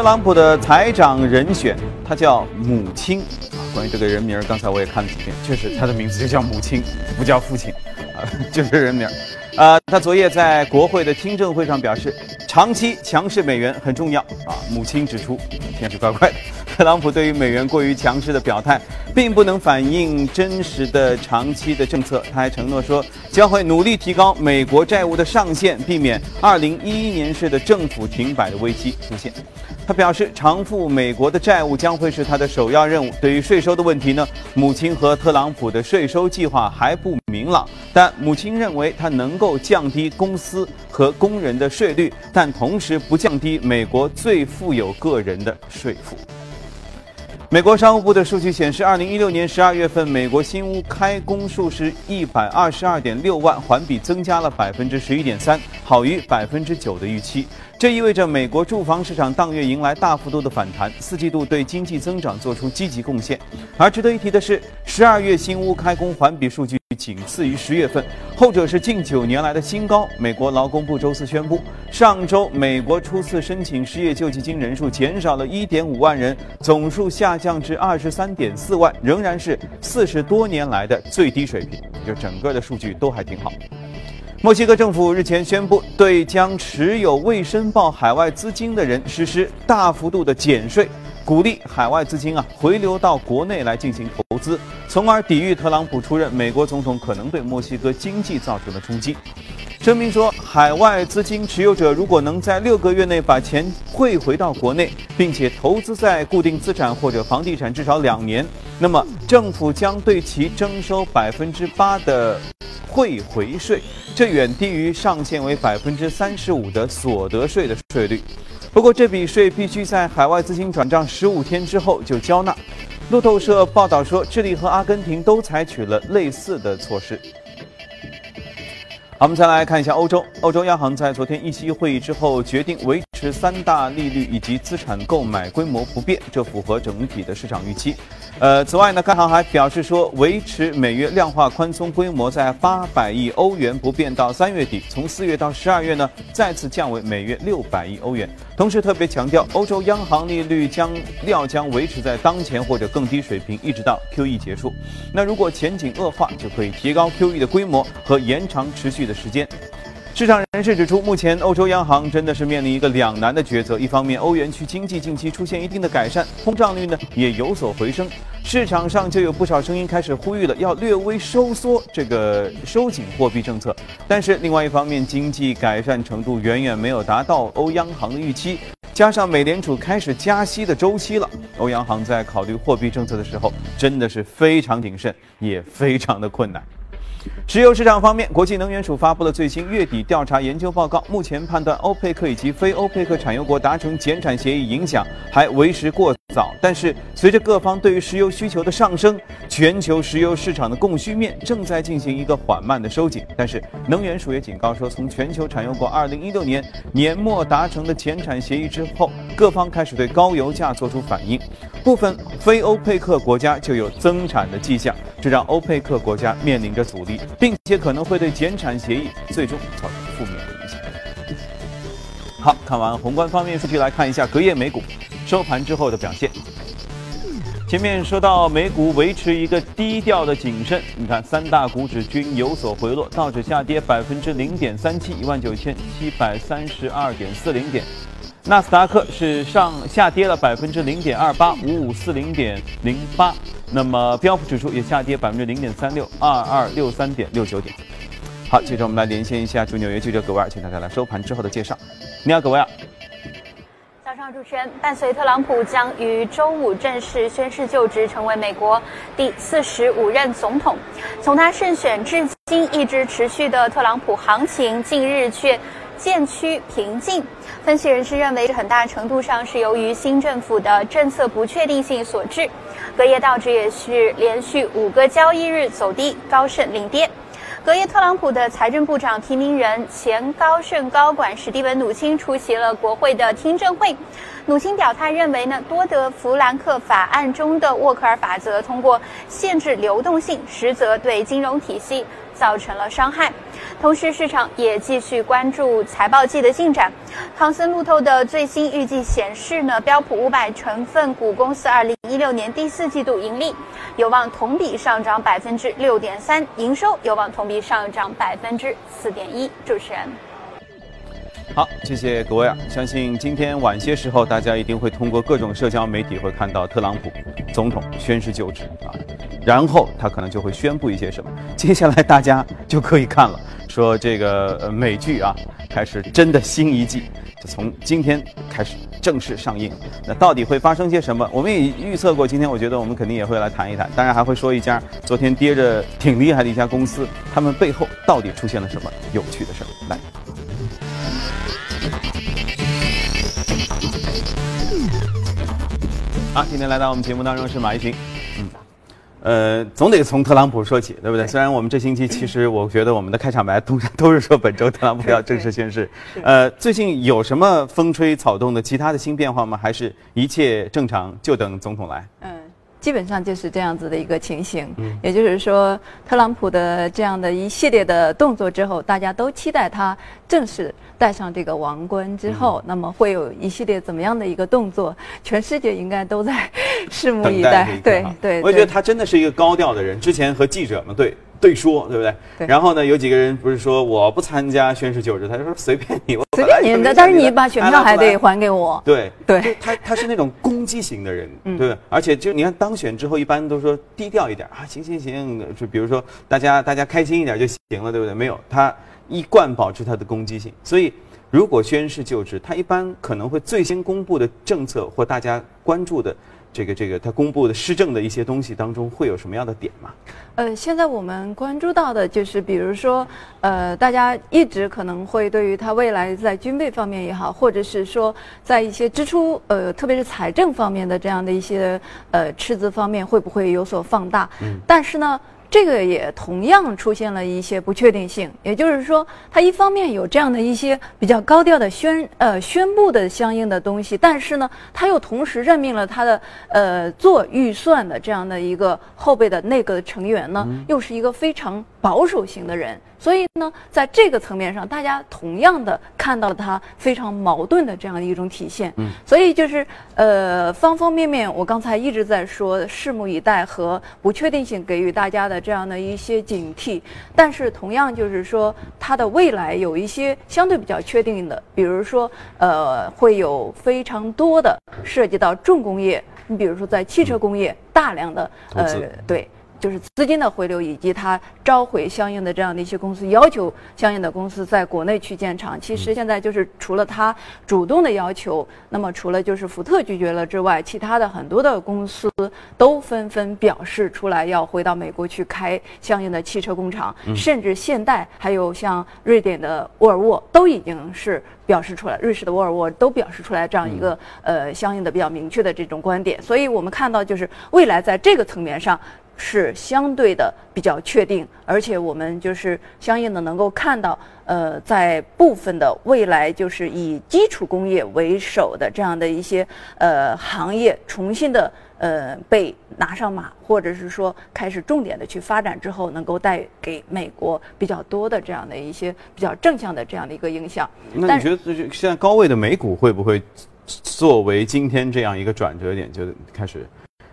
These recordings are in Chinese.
特朗普的财长人选，他叫母亲啊。关于这个人名，刚才我也看了几遍，确实他的名字就叫母亲，不叫父亲啊，就是人名。呃，他昨夜在国会的听证会上表示，长期强势美元很重要啊。母亲指出，天是怪怪的。特朗普对于美元过于强势的表态，并不能反映真实的长期的政策。他还承诺说，将会努力提高美国债务的上限，避免2011年式的政府停摆的危机出现。他表示，偿付美国的债务将会是他的首要任务。对于税收的问题呢，母亲和特朗普的税收计划还不明朗，但母亲认为他能够降低公司和工人的税率，但同时不降低美国最富有个人的税负。美国商务部的数据显示，二零一六年十二月份，美国新屋开工数是一百二十二点六万，环比增加了百分之十一点三，好于百分之九的预期。这意味着美国住房市场当月迎来大幅度的反弹，四季度对经济增长做出积极贡献。而值得一提的是，十二月新屋开工环比数据仅次于十月份，后者是近九年来的新高。美国劳工部周四宣布，上周美国初次申请失业救济金人数减少了一点五万人，总数下降至二十三点四万，仍然是四十多年来的最低水平。就整个的数据都还挺好。墨西哥政府日前宣布，对将持有未申报海外资金的人实施大幅度的减税，鼓励海外资金啊回流到国内来进行投资，从而抵御特朗普出任美国总统可能对墨西哥经济造成的冲击。声明说，海外资金持有者如果能在六个月内把钱汇回到国内，并且投资在固定资产或者房地产至少两年，那么政府将对其征收百分之八的。汇回税，这远低于上限为百分之三十五的所得税的税率。不过，这笔税必须在海外资金转账十五天之后就交纳。路透社报道说，智利和阿根廷都采取了类似的措施。好，我们再来看一下欧洲。欧洲央行在昨天议息会议之后决定维持三大利率以及资产购买规模不变，这符合整体的市场预期。呃，此外呢，该行还表示说，维持每月量化宽松规模在八百亿欧元不变到三月底，从四月到十二月呢，再次降为每月六百亿欧元。同时特别强调，欧洲央行利率将料将维持在当前或者更低水平，一直到 QE 结束。那如果前景恶化，就可以提高 QE 的规模和延长持续的时间。市场人士指出，目前欧洲央行真的是面临一个两难的抉择。一方面，欧元区经济近期出现一定的改善，通胀率呢也有所回升，市场上就有不少声音开始呼吁了，要略微收缩这个收紧货币政策。但是，另外一方面，经济改善程度远远没有达到欧央行的预期，加上美联储开始加息的周期了，欧央行在考虑货币政策的时候真的是非常谨慎，也非常的困难。石油市场方面，国际能源署发布了最新月底调查研究报告。目前判断欧佩克以及非欧佩克产油国达成减产协议影响还为时过早。但是，随着各方对于石油需求的上升，全球石油市场的供需面正在进行一个缓慢的收紧。但是，能源署也警告说，从全球产油国2016年年末达成的减产协议之后，各方开始对高油价做出反应，部分非欧佩克国家就有增产的迹象，这让欧佩克国家面临着阻力。并且可能会对减产协议最终造成负面的影响。好看完宏观方面数据，来看一下隔夜美股收盘之后的表现。前面说到美股维持一个低调的谨慎，你看三大股指均有所回落，道指下跌百分之零点三七，一万九千七百三十二点四零点。纳斯达克是上下跌了百分之零点二八，五五四零点零八。那么标普指数也下跌百分之零点三六，二二六三点六九点。好，接着我们来连线一下驻纽约记者葛维尔，请大家来收盘之后的介绍。你好，葛维尔。上，主持人。伴随特朗普将于周五正式宣誓就职，成为美国第四十五任总统。从他胜选至今一直持续的特朗普行情，近日却。渐趋平静，分析人士认为，很大程度上是由于新政府的政策不确定性所致。隔夜道指也是连续五个交易日走低，高盛领跌。隔夜，特朗普的财政部长提名人、前高盛高管史蒂文·努钦出席了国会的听证会。努钦表态认为呢，多德弗兰克法案中的沃克尔法则通过限制流动性，实则对金融体系造成了伤害。同时，市场也继续关注财报季的进展。康森路透的最新预计显示呢，标普五百成分股公司二零一六年第四季度盈利有望同比上涨百分之六点三，营收有望同比上涨百分之四点一。主持人。好，谢谢各位啊！相信今天晚些时候，大家一定会通过各种社交媒体会看到特朗普总统宣誓就职啊，然后他可能就会宣布一些什么。接下来大家就可以看了，说这个美剧啊开始真的新一季就从今天开始正式上映。那到底会发生些什么？我们也预测过，今天我觉得我们肯定也会来谈一谈，当然还会说一家昨天跌着挺厉害的一家公司，他们背后到底出现了什么有趣的事儿？来。好，今天来到我们节目当中是马一平，嗯，呃，总得从特朗普说起，对不对？虽然我们这星期其实我觉得我们的开场白通常都是说本周特朗普要正式宣誓，呃，最近有什么风吹草动的其他的新变化吗？还是一切正常，就等总统来？嗯。基本上就是这样子的一个情形，也就是说，特朗普的这样的一系列的动作之后，大家都期待他正式戴上这个王冠之后，那么会有一系列怎么样的一个动作？全世界应该都在 拭目以待。对对，我觉得他真的是一个高调的人。之前和记者们对。对说，对不对？对。然后呢，有几个人不是说我不参加宣誓就职，他就说随便你，我 随便你的，但是你把选票还得还给我。对对，他他是那种攻击型的人，对。而且就你看当选之后，一般都说低调一点啊，行行行，就比如说大家大家开心一点就行了，对不对？没有，他一贯保持他的攻击性。所以如果宣誓就职，他一般可能会最先公布的政策或大家关注的。这个这个，他公布的施政的一些东西当中，会有什么样的点吗？呃，现在我们关注到的就是，比如说，呃，大家一直可能会对于他未来在军备方面也好，或者是说在一些支出，呃，特别是财政方面的这样的一些呃赤字方面，会不会有所放大？嗯，但是呢。这个也同样出现了一些不确定性，也就是说，它一方面有这样的一些比较高调的宣呃宣布的相应的东西，但是呢，他又同时任命了他的呃做预算的这样的一个后备的内阁成员呢，又是一个非常保守型的人。所以呢，在这个层面上，大家同样的看到了它非常矛盾的这样的一种体现。嗯，所以就是呃，方方面面，我刚才一直在说，拭目以待和不确定性给予大家的这样的一些警惕。但是同样就是说，它的未来有一些相对比较确定的，比如说呃，会有非常多的涉及到重工业，你比如说在汽车工业大量的呃对。就是资金的回流，以及它召回相应的这样的一些公司，要求相应的公司在国内去建厂。其实现在就是除了它主动的要求，那么除了就是福特拒绝了之外，其他的很多的公司都纷纷表示出来要回到美国去开相应的汽车工厂，甚至现代还有像瑞典的沃尔沃都已经是表示出来，瑞士的沃尔沃都表示出来这样一个呃相应的比较明确的这种观点。所以我们看到就是未来在这个层面上。是相对的比较确定，而且我们就是相应的能够看到，呃，在部分的未来就是以基础工业为首的这样的一些呃行业重新的呃被拿上马，或者是说开始重点的去发展之后，能够带给美国比较多的这样的一些比较正向的这样的一个影响。那你觉得现在高位的美股会不会作为今天这样一个转折点，就开始？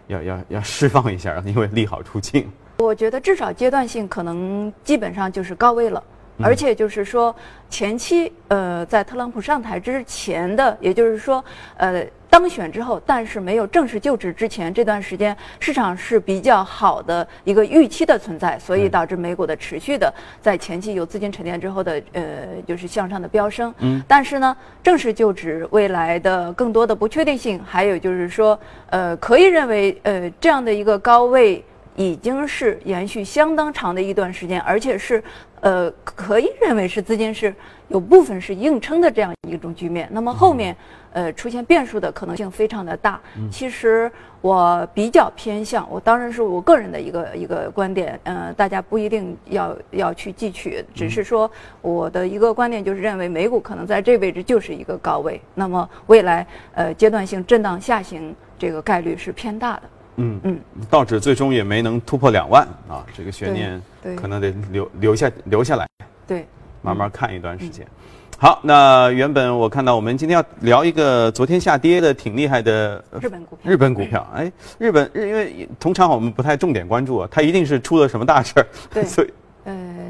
要要要释放一下，因为利好出尽。我觉得至少阶段性可能基本上就是高位了，而且就是说前期呃在特朗普上台之前的，也就是说呃。当选之后，但是没有正式就职之前这段时间，市场是比较好的一个预期的存在，所以导致美股的持续的在前期有资金沉淀之后的呃，就是向上的飙升。嗯。但是呢，正式就职未来的更多的不确定性，还有就是说，呃，可以认为呃这样的一个高位已经是延续相当长的一段时间，而且是呃可以认为是资金是有部分是硬撑的这样一种局面。那么后面。呃，出现变数的可能性非常的大。其实我比较偏向，我当然是我个人的一个一个观点。嗯，大家不一定要要去汲取，只是说我的一个观点就是认为美股可能在这位置就是一个高位，那么未来呃阶段性震荡下行这个概率是偏大的。嗯嗯，道指最终也没能突破两万啊，这个悬念可能得留留下留下来。对。慢慢看一段时间。好，那原本我看到我们今天要聊一个昨天下跌的挺厉害的日本股票。日本股票，哎，日本日因为通常我们不太重点关注啊，它一定是出了什么大事儿。对，所以呃，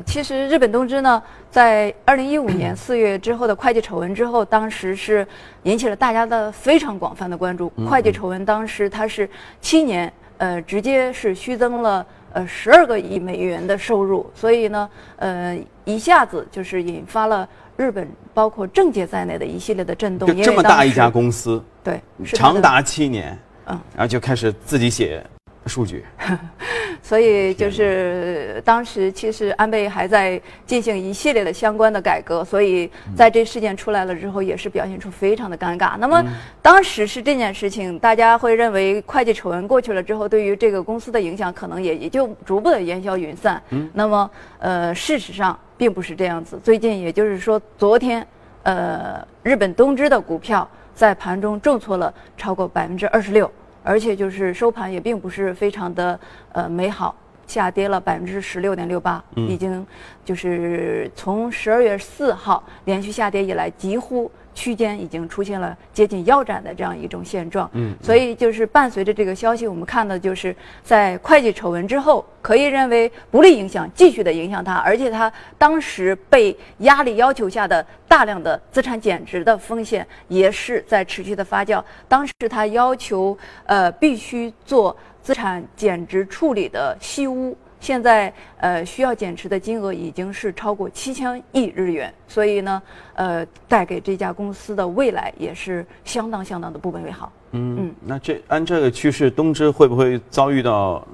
其实日本东芝呢，在二零一五年四月之后的会计丑闻之后，当时是引起了大家的非常广泛的关注。会计丑闻当时它是七年，呃，直接是虚增了呃十二个亿美元的收入，所以呢，呃，一下子就是引发了。日本包括政界在内的一系列的震动，就这么大一家公司，对，长达七年，嗯，然后就开始自己写数据。所以就是当时其实安倍还在进行一系列的相关的改革，所以在这事件出来了之后，也是表现出非常的尴尬。那么当时是这件事情，大家会认为会计丑闻过去了之后，对于这个公司的影响可能也也就逐步的烟消云散。那么呃，事实上并不是这样子。最近也就是说，昨天呃，日本东芝的股票在盘中重挫了超过百分之二十六。而且就是收盘也并不是非常的呃美好，下跌了百分之十六点六八，已经就是从十二月四号连续下跌以来，几乎。区间已经出现了接近腰斩的这样一种现状，嗯，所以就是伴随着这个消息，我们看到就是在会计丑闻之后，可以认为不利影响继续的影响它，而且它当时被压力要求下的大量的资产减值的风险也是在持续的发酵。当时它要求呃必须做资产减值处理的西屋。现在呃需要减持的金额已经是超过七千亿日元，所以呢，呃带给这家公司的未来也是相当相当的不美好。嗯嗯，那这按这个趋势，东芝会不会遭遇到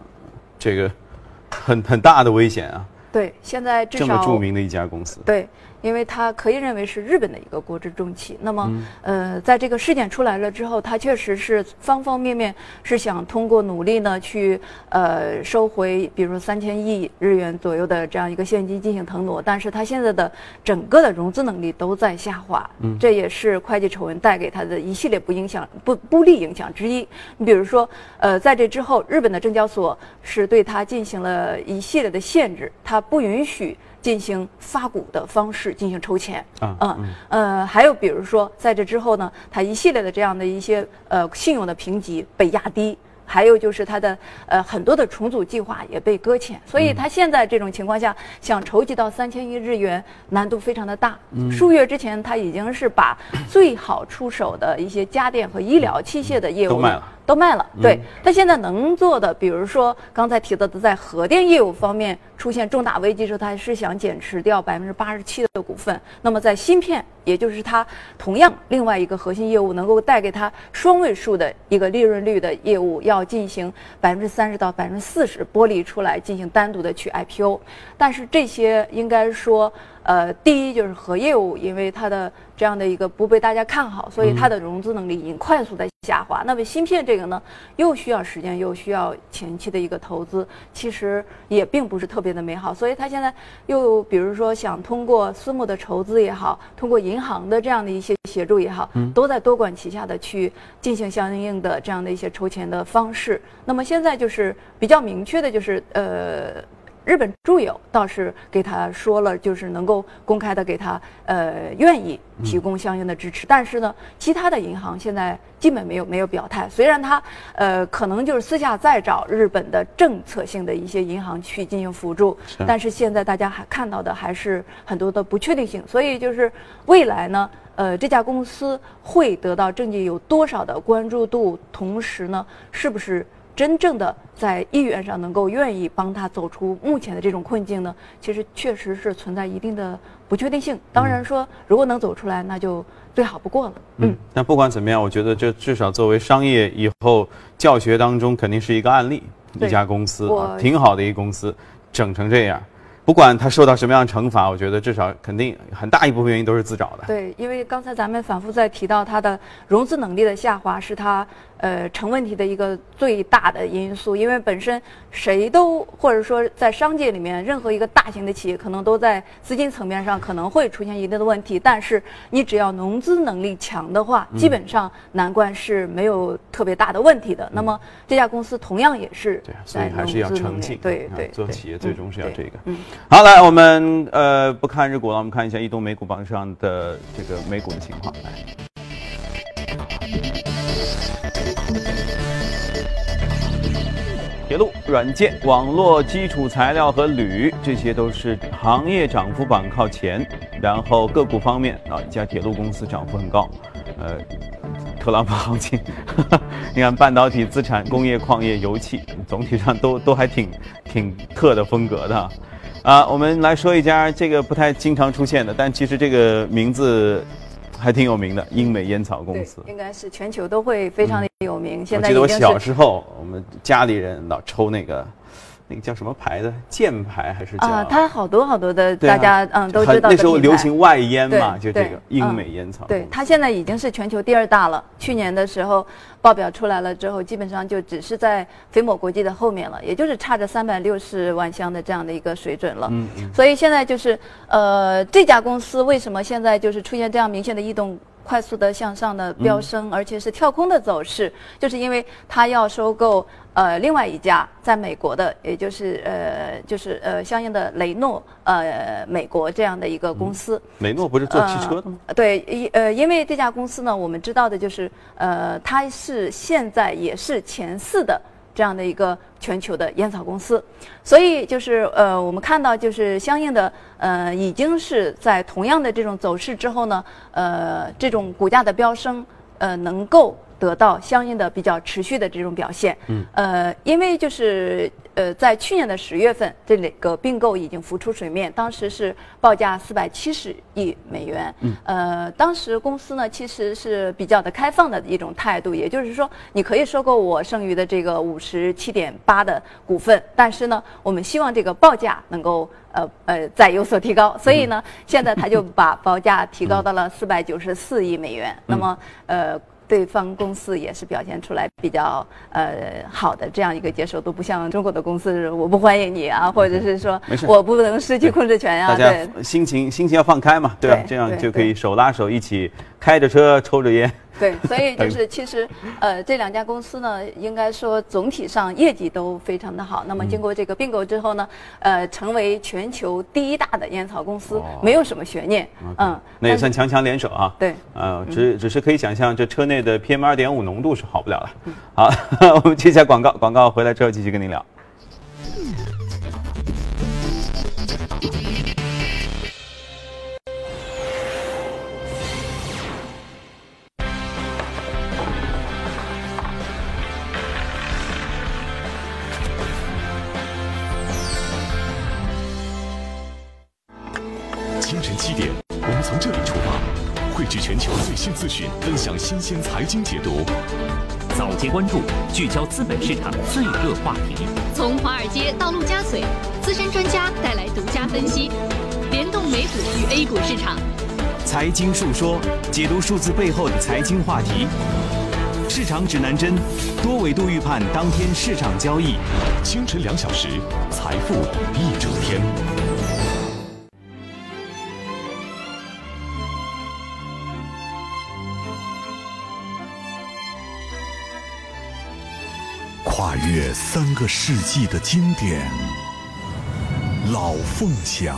这个很很大的危险啊？对，现在至少这么著名的一家公司。对。因为它可以认为是日本的一个国之重器。那么，呃，在这个事件出来了之后，它确实是方方面面是想通过努力呢，去呃收回，比如说三千亿日元左右的这样一个现金进行腾挪。但是它现在的整个的融资能力都在下滑，这也是会计丑闻带给它的一系列不影响、不不利影响之一。你比如说，呃，在这之后，日本的证交所是对它进行了一系列的限制，它不允许。进行发股的方式进行抽钱。啊，嗯。呃，还有比如说，在这之后呢，它一系列的这样的一些呃信用的评级被压低。还有就是它的呃很多的重组计划也被搁浅，所以它现在这种情况下想筹集到三千亿日元难度非常的大。数月之前，它已经是把最好出手的一些家电和医疗器械的业务都卖了，都卖了。对，它现在能做的，比如说刚才提到的在核电业务方面出现重大危机时，它是想减持掉百分之八十七的股份。那么在芯片。也就是它同样另外一个核心业务能够带给它双位数的一个利润率的业务，要进行百分之三十到百分之四十剥离出来进行单独的去 IPO，但是这些应该说。呃，第一就是核业务，因为它的这样的一个不被大家看好，所以它的融资能力已经快速在下滑。那么芯片这个呢，又需要时间，又需要前期的一个投资，其实也并不是特别的美好。所以它现在又比如说想通过私募的筹资也好，通过银行的这样的一些协助也好，都在多管齐下的去进行相应的这样的一些筹钱的方式。那么现在就是比较明确的，就是呃。日本住友倒是给他说了，就是能够公开的给他，呃，愿意提供相应的支持。但是呢，其他的银行现在基本没有没有表态。虽然他，呃，可能就是私下再找日本的政策性的一些银行去进行辅助，但是现在大家还看到的还是很多的不确定性。所以就是未来呢，呃，这家公司会得到政界有多少的关注度，同时呢，是不是？真正的在意愿上能够愿意帮他走出目前的这种困境呢？其实确实是存在一定的不确定性。当然说，如果能走出来，那就最好不过了。嗯，但不管怎么样，我觉得这至少作为商业以后教学当中肯定是一个案例。一家公司啊，挺好的一个公司，整成这样。不管他受到什么样的惩罚，我觉得至少肯定很大一部分原因都是自找的。对，因为刚才咱们反复在提到他的融资能力的下滑，是它呃成问题的一个最大的因素，因为本身谁都或者说在商界里面任何一个大型的企业，可能都在资金层面上可能会出现一定的问题，但是你只要融资能力强的话，基本上难关是没有特别大的问题的。那么这家公司同样也是对，所以还是要诚信。对对，做企业最终是要这个。嗯，好，来我们呃不看日股了，我们看一下移动美股榜上的这个美股的情况。来。铁路、软件、网络、基础材料和铝，这些都是行业涨幅榜靠前。然后个股方面啊，一家铁路公司涨幅很高，呃，特朗普行情，你看半导体资产、工业、矿业、油气，总体上都都还挺挺特的风格的。啊，我们来说一家这个不太经常出现的，但其实这个名字。还挺有名的，英美烟草公司，应该是全球都会非常的有名。现在我记得我小时候，我们家里人老抽那个。那个叫什么牌的箭牌还是啊？它好多好多的，大家嗯都知道那时候流行外烟嘛，就这个英美烟草。对，它现在已经是全球第二大了。去年的时候报表出来了之后，基本上就只是在飞摩国际的后面了，也就是差着三百六十万箱的这样的一个水准了。嗯嗯。所以现在就是呃，这家公司为什么现在就是出现这样明显的异动？快速的向上的飙升，而且是跳空的走势，就是因为它要收购呃另外一家在美国的，也就是呃就是呃相应的雷诺呃美国这样的一个公司。雷诺不是做汽车的吗？对，因呃因为这家公司呢，我们知道的就是呃它是现在也是前四的。这样的一个全球的烟草公司，所以就是呃，我们看到就是相应的呃，已经是在同样的这种走势之后呢，呃，这种股价的飙升，呃，能够。得到相应的比较持续的这种表现，嗯，呃，因为就是呃，在去年的十月份，这两个并购已经浮出水面，当时是报价四百七十亿美元，嗯，呃，当时公司呢其实是比较的开放的一种态度，也就是说，你可以收购我剩余的这个五十七点八的股份，但是呢，我们希望这个报价能够呃呃再有所提高，所以呢，现在他就把报价提高到了四百九十四亿美元，那么呃。对方公司也是表现出来比较呃好的这样一个接受度，不像中国的公司，我不欢迎你啊，或者是说我不能失去控制权啊。大家心情心情要放开嘛，对吧？这样就可以手拉手一起开着车抽着烟。对，所以就是其实，呃，这两家公司呢，应该说总体上业绩都非常的好。那么经过这个并购之后呢，呃，成为全球第一大的烟草公司，没有什么悬念。嗯，那也算强强联手啊。对，呃，只只是可以想象，这车内的 PM 二点五浓度是好不了了。好，我们接下广告，广告回来之后继续跟您聊。资讯分享新鲜财经解读，早间关注聚焦资本市场最热话题。从华尔街到陆家嘴，资深专家带来独家分析，联动美股与 A 股市场。财经述说，解读数字背后的财经话题。市场指南针，多维度预判当天市场交易。清晨两小时，财富一整天。越三个世纪的经典，老凤祥。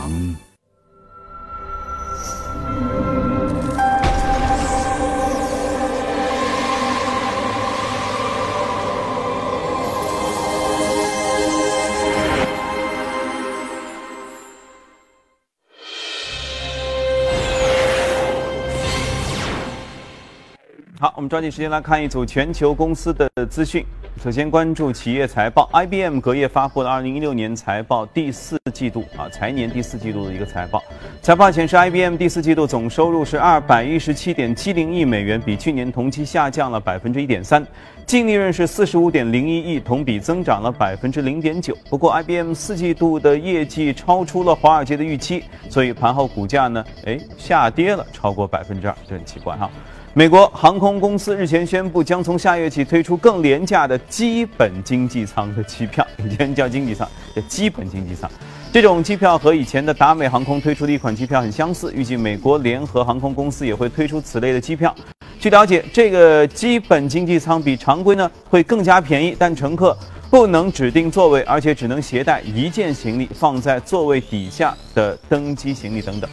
好，我们抓紧时间来看一组全球公司的资讯。首先关注企业财报，IBM 隔夜发布了二零一六年财报第四季度啊财年第四季度的一个财报。财报显示，IBM 第四季度总收入是217.70亿美元，比去年同期下降了1.3%，净利润是45.01亿，同比增长了0.9%。不过，IBM 四季度的业绩超出了华尔街的预期，所以盘后股价呢，哎下跌了超过2%，这很奇怪哈。美国航空公司日前宣布，将从下月起推出更廉价的基本经济舱的机票，以前叫经济舱，叫基本经济舱。这种机票和以前的达美航空推出的一款机票很相似，预计美国联合航空公司也会推出此类的机票。据了解，这个基本经济舱比常规呢会更加便宜，但乘客不能指定座位，而且只能携带一件行李放在座位底下的登机行李等等。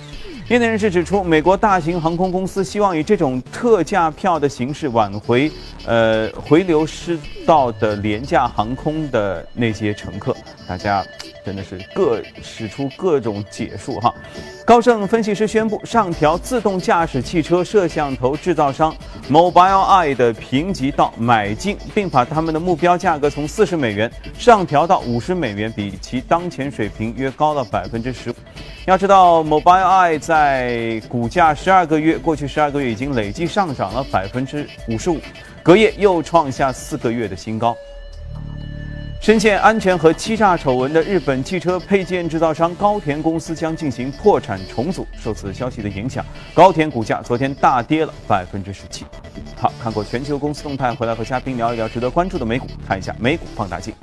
业内人士指出，美国大型航空公司希望以这种特价票的形式挽回，呃，回流失道的廉价航空的那些乘客。大家真的是各使出各种解数哈。高盛分析师宣布上调自动驾驶汽车摄像头制造商 Mobileye 的评级到买进，并把他们的目标价格从四十美元上调到五十美元，比其当前水平约高了百分之十。要知道，Mobileye 在股价十二个月，过去十二个月已经累计上涨了百分之五十五，隔夜又创下四个月的新高。深陷安全和欺诈丑闻的日本汽车配件制造商高田公司将进行破产重组。受此消息的影响，高田股价昨天大跌了百分之十七。好，看过全球公司动态，回来和嘉宾聊一聊值得关注的美股，看一下美股放大镜。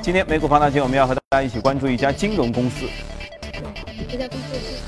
今天美股放大镜，我们要和大家一起关注一家金融公司。这家公司是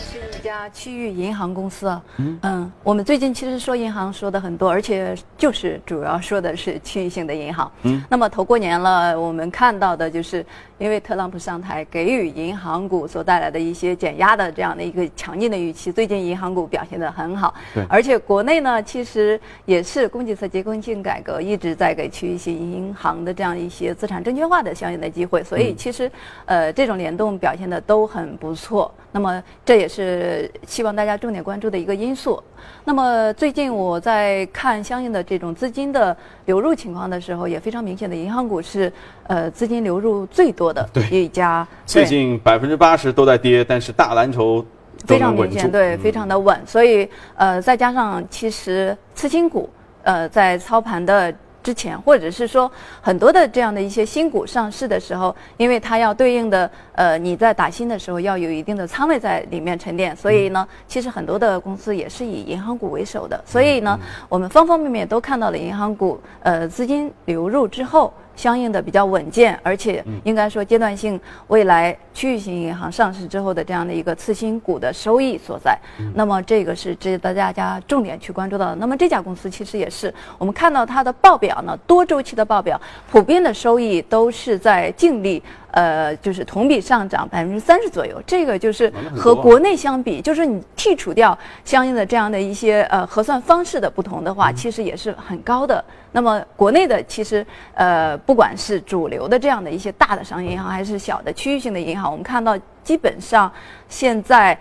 家区域银行公司啊。嗯我们最近其实说银行说的很多，而且就是主要说的是区域性的银行。嗯。那么头过年了，我们看到的就是因为特朗普上台，给予银行股所带来的一些减压的这样的一个强劲的预期，最近银行股表现得很好。对。而且国内呢，其实也是供给侧结构性改革一直在给区域性银行的这样一些资产证券化的相应的机会，所以其实呃这种联动表现的都很不错。那么这也是希望大家重点关注的一个因素。那么最近我在看相应的这种资金的流入情况的时候，也非常明显的，银行股是呃资金流入最多的一家。最近百分之八十都在跌，但是大蓝筹非常明显，对，非常的稳。所以呃再加上其实次新股呃在操盘的。之前，或者是说很多的这样的一些新股上市的时候，因为它要对应的呃你在打新的时候要有一定的仓位在里面沉淀，所以呢，其实很多的公司也是以银行股为首的。所以呢，我们方方面面都看到了银行股呃资金流入之后。相应的比较稳健，而且应该说阶段性，未来区域性银行上市之后的这样的一个次新股的收益所在。那么这个是值得大家重点去关注到的。那么这家公司其实也是我们看到它的报表呢，多周期的报表，普遍的收益都是在净利。呃，就是同比上涨百分之三十左右，这个就是和国内相比，就是你剔除掉相应的这样的一些呃核算方式的不同的话，其实也是很高的。那么国内的其实呃，不管是主流的这样的一些大的商业银行，还是小的区域性的银行，我们看到基本上现在。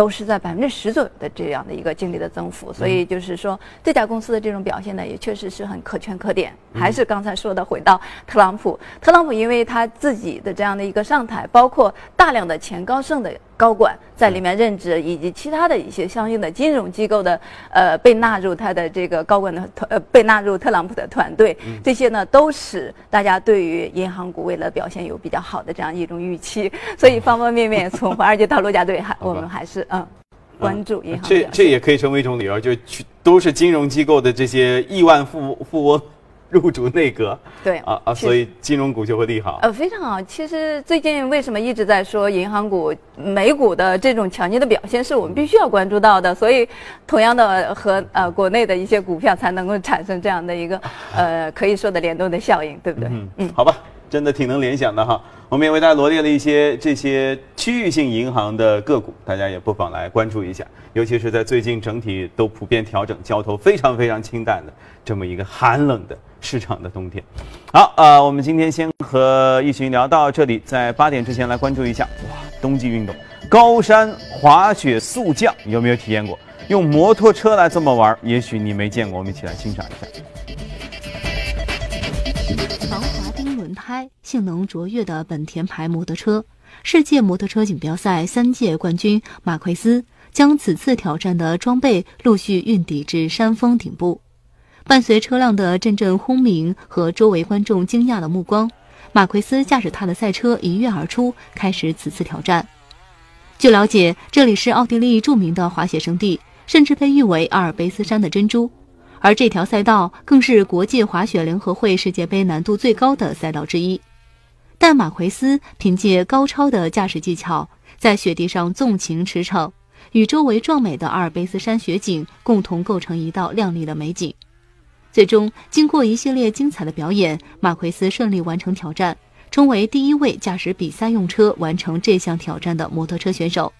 都是在百分之十左右的这样的一个净利的增幅，所以就是说这家公司的这种表现呢，也确实是很可圈可点。还是刚才说的，回到特朗普，特朗普因为他自己的这样的一个上台，包括大量的前高盛的高管在里面任职，以及其他的一些相应的金融机构的呃被纳入他的这个高管的团呃被纳入特朗普的团队，这些呢都使大家对于银行股未来表现有比较好的这样一种预期。所以方方面面，从华尔街到陆家队，还我们还是。嗯，关注银行。这这也可以成为一种理由，就去都是金融机构的这些亿万富富翁 入主内阁。对啊啊，所以金融股就会利好。呃，非常好。其实最近为什么一直在说银行股、美股的这种强劲的表现，是我们必须要关注到的。所以，同样的和呃国内的一些股票才能够产生这样的一个呃可以说的联动的效应，对不对？嗯嗯，好吧。真的挺能联想的哈，我们也为大家罗列了一些这些区域性银行的个股，大家也不妨来关注一下。尤其是在最近整体都普遍调整、交投非常非常清淡的这么一个寒冷的市场的冬天。好，呃，我们今天先和一群聊到这里，在八点之前来关注一下哇，冬季运动高山滑雪速降有没有体验过？用摩托车来这么玩，也许你没见过，我们一起来欣赏一下。轮胎性能卓越的本田牌摩托车，世界摩托车锦标赛三届冠军马奎斯将此次挑战的装备陆续运抵至山峰顶部。伴随车辆的阵阵轰鸣和周围观众惊讶的目光，马奎斯驾驶他的赛车一跃而出，开始此次挑战。据了解，这里是奥地利著名的滑雪胜地，甚至被誉为阿尔卑斯山的珍珠。而这条赛道更是国际滑雪联合会世界杯难度最高的赛道之一。但马奎斯凭借高超的驾驶技巧，在雪地上纵情驰骋，与周围壮美的阿尔卑斯山雪景共同构成一道亮丽的美景。最终，经过一系列精彩的表演，马奎斯顺利完成挑战。成为第一位驾驶比赛用车完成这项挑战的摩托车选手。